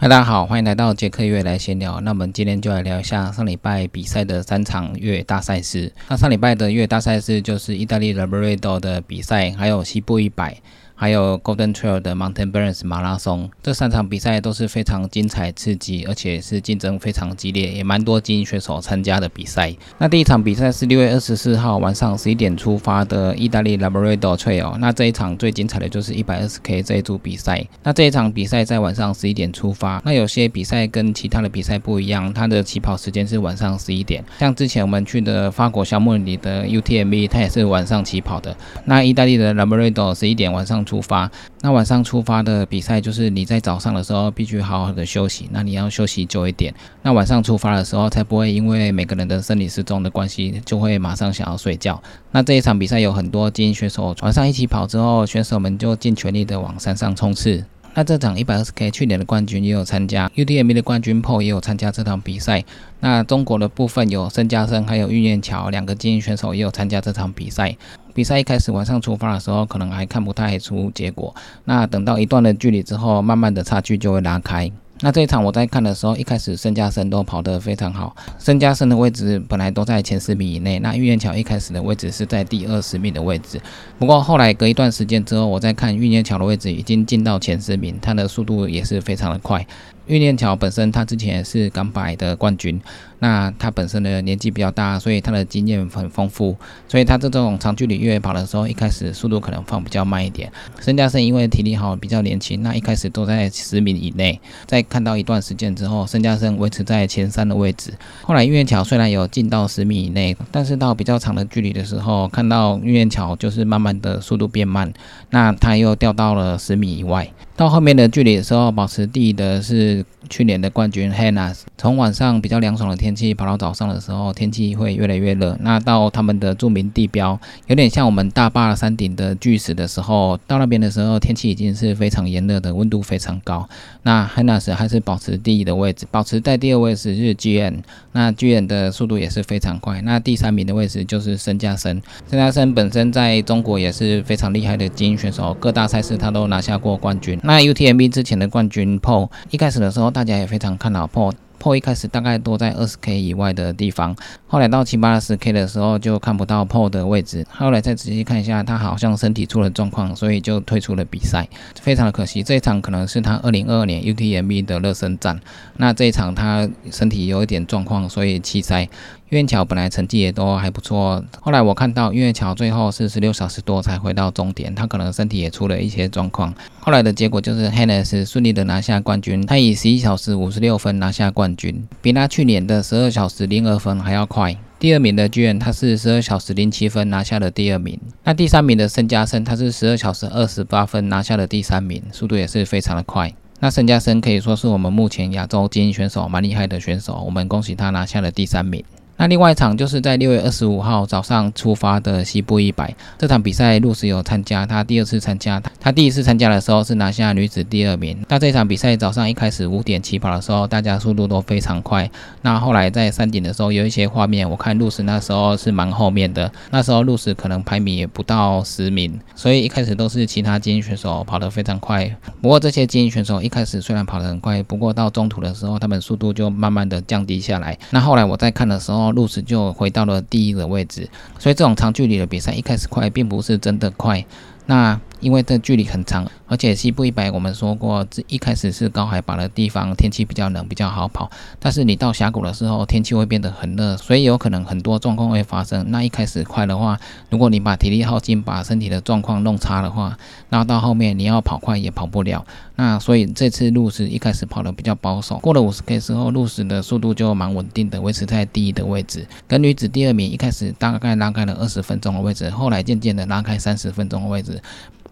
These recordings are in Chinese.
嗨，大家好，欢迎来到杰克越来闲聊。那我们今天就来聊一下上礼拜比赛的三场越野大赛事。那上礼拜的越野大赛事就是意大利 Labrador 的比赛，还有西部一百。还有 Golden Trail 的 Mountain Burns 马拉松，这三场比赛都是非常精彩刺激，而且是竞争非常激烈，也蛮多精英选手参加的比赛。那第一场比赛是六月二十四号晚上十一点出发的意大利 Labrador Trail，那这一场最精彩的就是一百二十 K 这一组比赛。那这一场比赛在晚上十一点出发。那有些比赛跟其他的比赛不一样，它的起跑时间是晚上十一点。像之前我们去的法国小莫里的 UTMB，它也是晚上起跑的。那意大利的 Labrador 十一点晚上。出发，那晚上出发的比赛就是你在早上的时候必须好好的休息，那你要休息久一点，那晚上出发的时候才不会因为每个人的生理时钟的关系，就会马上想要睡觉。那这一场比赛有很多精英选手晚上一起跑之后，选手们就尽全力的往山上冲刺。那这场一百二十 K 去年的冠军也有参加，UTMB 的冠军 PO 也有参加这场比赛。那中国的部分有申嘉生还有玉念桥两个精英选手也有参加这场比赛。比赛一开始晚上出发的时候，可能还看不太出结果。那等到一段的距离之后，慢慢的差距就会拉开。那这一场我在看的时候，一开始申嘉生都跑得非常好，申嘉生的位置本来都在前十米以内。那玉念桥一开始的位置是在第二十米的位置，不过后来隔一段时间之后，我在看玉念桥的位置已经进到前十名，他的速度也是非常的快。玉念桥本身他之前是港百的冠军。那他本身的年纪比较大，所以他的经验很丰富，所以他这种长距离越野跑的时候，一开始速度可能放比较慢一点。申嘉生因为体力好，比较年轻，那一开始都在十米以内。在看到一段时间之后，申嘉生维持在前三的位置。后来玉燕桥虽然有进到十米以内，但是到比较长的距离的时候，看到玉燕桥就是慢慢的速度变慢，那他又掉到了十米以外。到后面的距离的时候，保持第一的是去年的冠军 Hannah。从晚上比较凉爽的天天气跑到早上的时候，天气会越来越热。那到他们的著名地标，有点像我们大坝山顶的巨石的时候，到那边的时候，天气已经是非常炎热的，温度非常高。那 Hannah 还是保持第一的位置，保持在第二位置是 GN。那 GN 的速度也是非常快。那第三名的位置就是申嘉生。申嘉生本身在中国也是非常厉害的精英选手，各大赛事他都拿下过冠军。那 UTMB 之前的冠军 Paul，一开始的时候大家也非常看好 Paul。Paul 一开始大概都在二十 K 以外的地方，后来到七八十 K 的时候就看不到 Paul 的位置。后来再仔细看一下，他好像身体出了状况，所以就退出了比赛，非常的可惜。这一场可能是他二零二二年 UTMB 的热身战。那这一场他身体有一点状况，所以弃赛。岳桥本来成绩也都还不错，后来我看到岳桥最后是十六小时多才回到终点，他可能身体也出了一些状况。后来的结果就是 Hannes 顺利的拿下冠军，他以十一小时五十六分拿下冠冠军，比他去年的十二小时零二分还要快。第二名的居然他是十二小时零七分拿下了第二名，那第三名的申嘉森他是十二小时二十八分拿下了第三名，速度也是非常的快。那申嘉森可以说是我们目前亚洲精英选手蛮厉害的选手，我们恭喜他拿下了第三名。那另外一场就是在六月二十五号早上出发的西部一百这场比赛，露丝有参加，她第二次参加，她第一次参加的时候是拿下女子第二名。那这场比赛早上一开始五点起跑的时候，大家速度都非常快。那后来在山顶的时候有一些画面，我看露丝那时候是蛮后面的，那时候露丝可能排名也不到十名，所以一开始都是其他精英选手跑得非常快。不过这些精英选手一开始虽然跑得很快，不过到中途的时候，他们速度就慢慢的降低下来。那后来我在看的时候。路斯就回到了第一个位置，所以这种长距离的比赛一开始快，并不是真的快。那因为这距离很长，而且西部一百我们说过，这一开始是高海拔的地方，天气比较冷，比较好跑。但是你到峡谷的时候，天气会变得很热，所以有可能很多状况会发生。那一开始快的话，如果你把体力耗尽，把身体的状况弄差的话，那到后面你要跑快也跑不了。那所以这次路斯一开始跑的比较保守，过了五十 K 之后，路斯的速度就蛮稳定的，维持在第一的位置。跟女子第二名一开始大概拉开了二十分钟的位置，后来渐渐的拉开三十分钟的位置。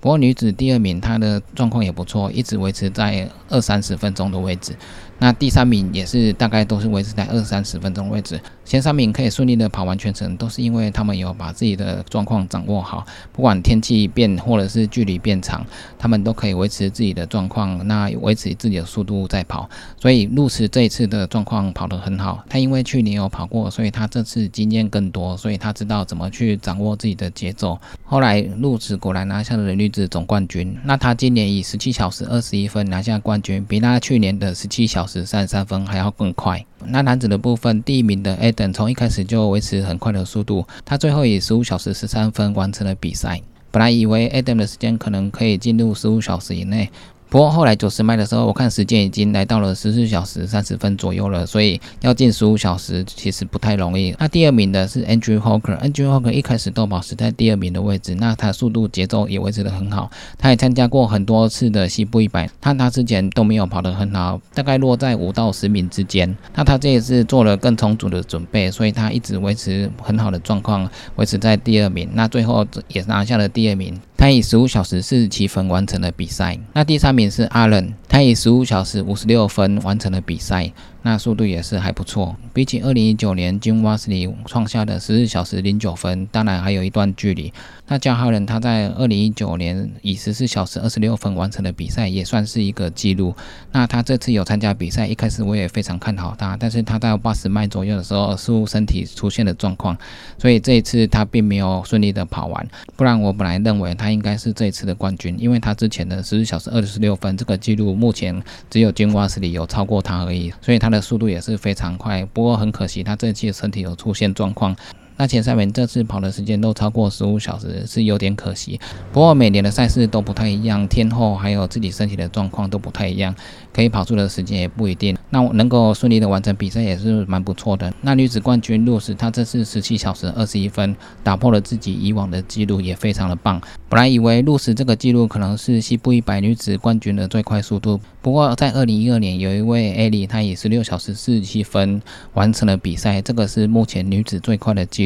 不过女子第二名，她的状况也不错，一直维持在二三十分钟的位置。那第三名也是大概都是维持在二三十分钟位置，前三名可以顺利的跑完全程，都是因为他们有把自己的状况掌握好，不管天气变或者是距离变长，他们都可以维持自己的状况，那维持自己的速度在跑。所以路驰这一次的状况跑得很好，他因为去年有跑过，所以他这次经验更多，所以他知道怎么去掌握自己的节奏。后来路驰果然拿下了女是总冠军。那他今年以十七小时二十一分拿下冠军，比他去年的十七小时三十三分还要更快。那男子的部分，第一名的 Adam 从一开始就维持很快的速度，他最后以十五小时十三分完成了比赛。本来以为 Adam 的时间可能可以进入十五小时以内。不过后来九十迈的时候，我看时间已经来到了十四小时三十分左右了，所以要进十五小时其实不太容易。那第二名的是 Andrew Hawker，Andrew Hawker 一开始都保持在第二名的位置，那他速度节奏也维持得很好。他也参加过很多次的西部一百，他他之前都没有跑得很好，大概落在五到十名之间。那他这一次做了更充足的准备，所以他一直维持很好的状况，维持在第二名。那最后也拿下了第二名。他以十五小时四十七分完成了比赛。那第三名是阿伦，他以十五小时五十六分完成了比赛。那速度也是还不错，比起二零一九年金瓦斯里创下的十四小时零九分，当然还有一段距离。那加哈人他在二零一九年以十四小时二十六分完成的比赛，也算是一个记录。那他这次有参加比赛，一开始我也非常看好他，但是他在八十迈左右的时候，似乎身体出现了状况，所以这一次他并没有顺利的跑完。不然我本来认为他应该是这一次的冠军，因为他之前的十四小时二十六分这个记录，目前只有金瓦斯里有超过他而已，所以他的。速度也是非常快，不过很可惜，他这期身体有出现状况。那前三名这次跑的时间都超过十五小时，是有点可惜。不过每年的赛事都不太一样，天后还有自己身体的状况都不太一样，可以跑出的时间也不一定。那能够顺利的完成比赛也是蛮不错的。那女子冠军露丝，她这次十七小时二十一分，打破了自己以往的记录，也非常的棒。本来以为露丝这个记录可能是西部一百女子冠军的最快速度，不过在二零一二年有一位艾莉，她以十六小时四十七分完成了比赛，这个是目前女子最快的记。录，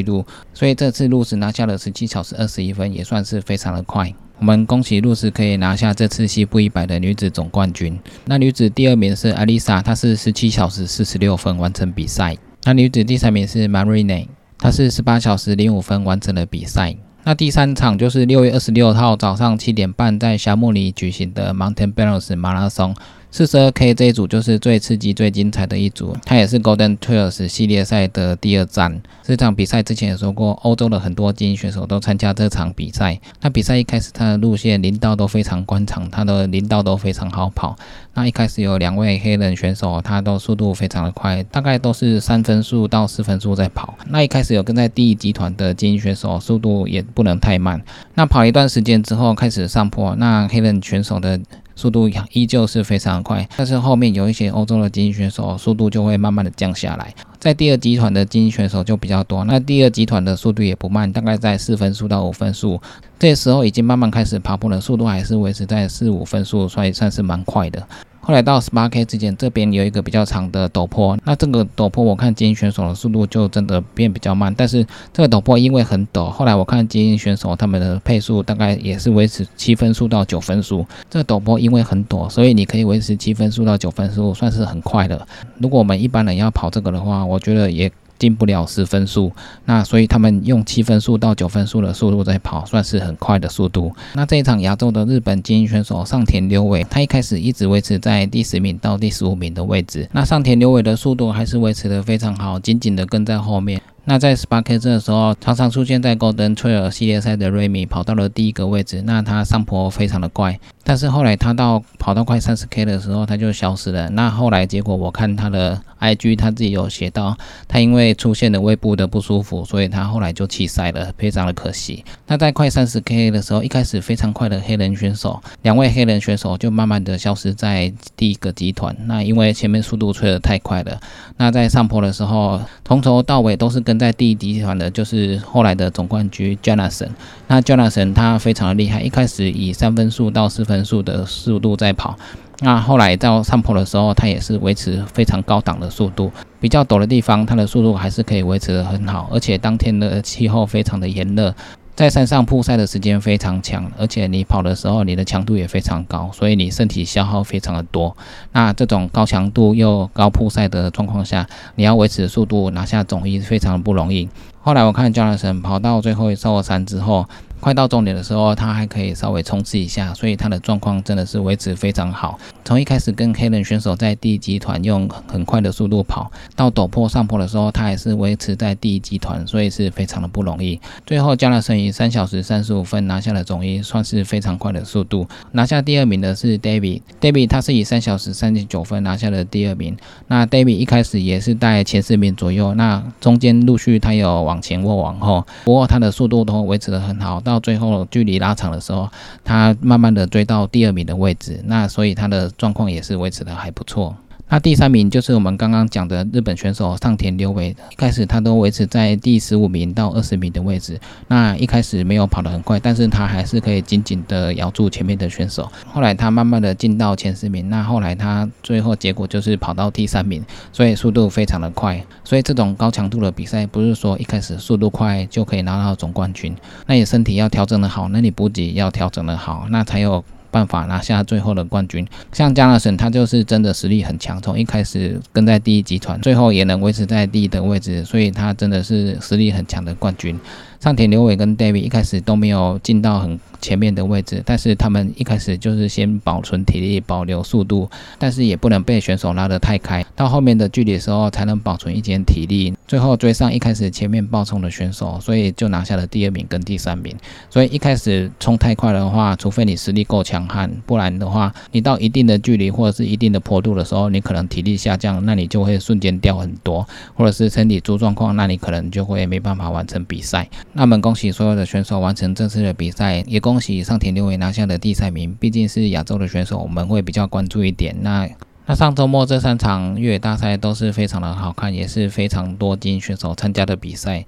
所以这次露丝拿下了十七小时二十一分，也算是非常的快。我们恭喜露丝可以拿下这次西部一百的女子总冠军。那女子第二名是艾丽莎，她是十七小时四十六分完成比赛。那女子第三名是 Marine，她是十八小时零五分完成了比赛。那第三场就是六月二十六号早上七点半在霞慕尼举行的 Mountain Balance 马拉松。四十二 K 这一组就是最刺激、最精彩的一组，它也是 Golden Trails 系列赛的第二站。这场比赛之前也说过，欧洲的很多精英选手都参加这场比赛。那比赛一开始，它的路线林道都非常宽敞，它的林道都非常好跑。那一开始有两位黑人选手，他都速度非常的快，大概都是三分速到四分速在跑。那一开始有跟在第一集团的精英选手，速度也不能太慢。那跑一段时间之后，开始上坡，那黑人选手的。速度依旧是非常快，但是后面有一些欧洲的精英选手，速度就会慢慢的降下来。在第二集团的精英选手就比较多，那第二集团的速度也不慢，大概在四分速到五分速。这时候已经慢慢开始爬坡了，速度还是维持在四五分速，所以算是蛮快的。后来到十八 K 之间，这边有一个比较长的陡坡，那这个陡坡我看精英选手的速度就真的变比较慢。但是这个陡坡因为很陡，后来我看精英选手他们的配速大概也是维持七分速到九分速。这个陡坡因为很陡，所以你可以维持七分速到九分速，算是很快的。如果我们一般人要跑这个的话，我觉得也。进不了十分速，那所以他们用七分速到九分速的速度在跑，算是很快的速度。那这一场亚洲的日本精英选手上田刘伟，他一开始一直维持在第十名到第十五名的位置。那上田刘伟的速度还是维持的非常好，紧紧的跟在后面。那在十八 K 这的时候，常常出现在 Golden Trail 系列赛的瑞米跑到了第一个位置，那他上坡非常的快。但是后来他到跑到快三十 K 的时候，他就消失了。那后来结果我看他的 IG，他自己有写到，他因为出现了胃部的不舒服，所以他后来就弃赛了，非常的可惜。那在快三十 K 的时候，一开始非常快的黑人选手，两位黑人选手就慢慢的消失在第一个集团。那因为前面速度吹得太快了，那在上坡的时候，从头到尾都是跟在第一集团的，就是后来的总冠军 Jonathan。那 Jonathan 他非常的厉害，一开始以三分速到四分。数的速度在跑，那后来到上坡的时候，他也是维持非常高档的速度。比较陡的地方，他的速度还是可以维持得很好。而且当天的气候非常的炎热，在山上曝晒的时间非常强，而且你跑的时候，你的强度也非常高，所以你身体消耗非常的多。那这种高强度又高曝晒的状况下，你要维持速度拿下总一非常的不容易。后来我看加拉神跑到最后一座山之后。快到终点的时候，他还可以稍微冲刺一下，所以他的状况真的是维持非常好。从一开始跟黑人选手在第一集团用很快的速度跑，到陡坡上坡的时候，他还是维持在第一集团，所以是非常的不容易。最后，加纳森以三小时三十五分拿下了总一，算是非常快的速度。拿下第二名的是 David，David 他是以三小时三十九分拿下了第二名。那 David 一开始也是在前四名左右，那中间陆续他有往前或往后，不过他的速度都维持得很好。到最后距离拉长的时候，他慢慢的追到第二名的位置，那所以他的状况也是维持的还不错。那第三名就是我们刚刚讲的日本选手上田刘伟，一开始他都维持在第十五名到二十名的位置。那一开始没有跑得很快，但是他还是可以紧紧的咬住前面的选手。后来他慢慢的进到前十名，那后来他最后结果就是跑到第三名，所以速度非常的快。所以这种高强度的比赛，不是说一开始速度快就可以拿到总冠军。那你身体要调整的好，那你补给要调整的好，那才有。办法拿下最后的冠军，像加纳森，他就是真的实力很强，从一开始跟在第一集团，最后也能维持在第一的位置，所以他真的是实力很强的冠军。上田刘伟跟 David 一开始都没有进到很前面的位置，但是他们一开始就是先保存体力、保留速度，但是也不能被选手拉得太开，到后面的距离的时候才能保存一点体力，最后追上一开始前面爆冲的选手，所以就拿下了第二名跟第三名。所以一开始冲太快的话，除非你实力够强悍，不然的话，你到一定的距离或者是一定的坡度的时候，你可能体力下降，那你就会瞬间掉很多，或者是身体出状况，那你可能就会没办法完成比赛。那么恭喜所有的选手完成这次的比赛，也恭喜上田六伟拿下的第三名。毕竟是亚洲的选手，我们会比较关注一点。那那上周末这三场越野大赛都是非常的好看，也是非常多金选手参加的比赛。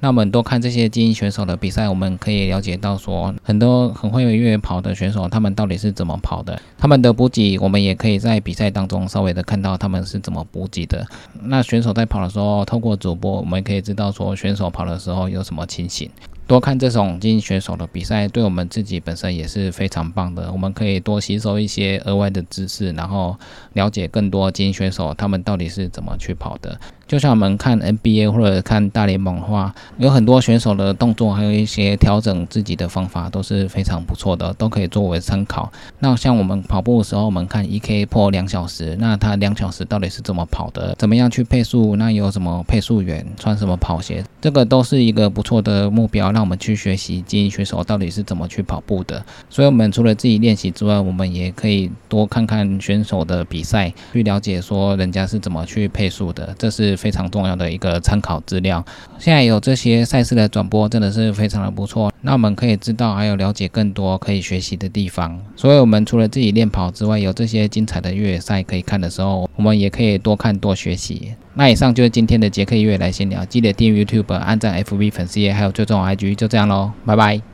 那我们多看这些精英选手的比赛，我们可以了解到说，很多很会越野跑的选手，他们到底是怎么跑的？他们的补给，我们也可以在比赛当中稍微的看到他们是怎么补给的。那选手在跑的时候，透过主播，我们可以知道说，选手跑的时候有什么情形。多看这种精英选手的比赛，对我们自己本身也是非常棒的。我们可以多吸收一些额外的知识，然后了解更多精英选手他们到底是怎么去跑的。就像我们看 NBA 或者看大联盟的话，有很多选手的动作，还有一些调整自己的方法都是非常不错的，都可以作为参考。那像我们跑步的时候，我们看 EK 破两小时，那他两小时到底是怎么跑的？怎么样去配速？那有什么配速员？穿什么跑鞋？这个都是一个不错的目标，让我们去学习精英选手到底是怎么去跑步的。所以，我们除了自己练习之外，我们也可以多看看选手的比赛，去了解说人家是怎么去配速的。这是。非常重要的一个参考资料。现在有这些赛事的转播，真的是非常的不错。那我们可以知道，还有了解更多可以学习的地方。所以，我们除了自己练跑之外，有这些精彩的越野赛可以看的时候，我们也可以多看多学习。那以上就是今天的杰克越野来闲聊。记得订阅 YouTube、按赞 FB 粉丝页，还有追踪 IG。就这样喽，拜拜。